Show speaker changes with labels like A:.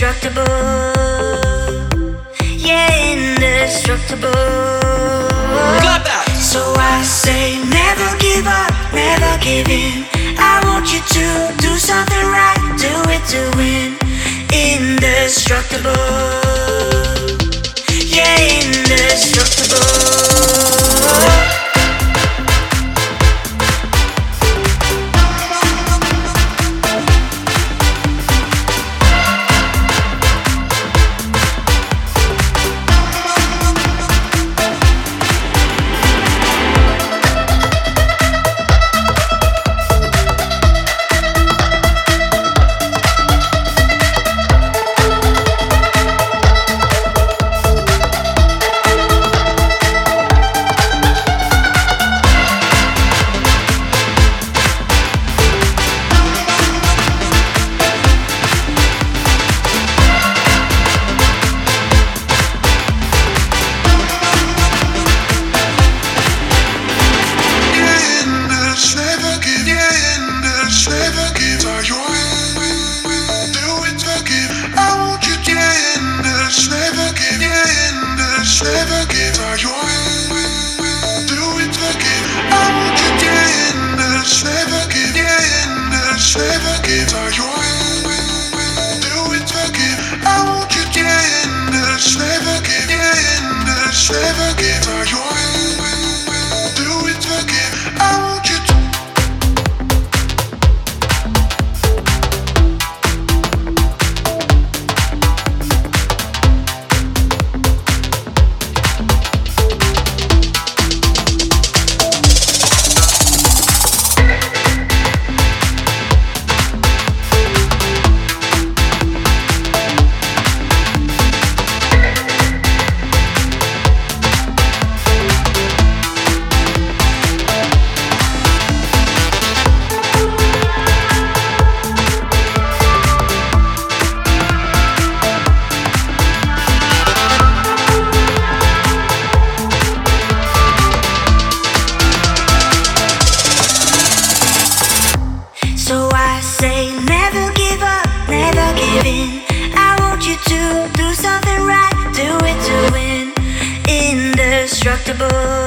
A: indestructible. Yeah, indestructible. So I say, never give up, never give in. I want you to do something right, do it to win. Indestructible. It's a joy. murder.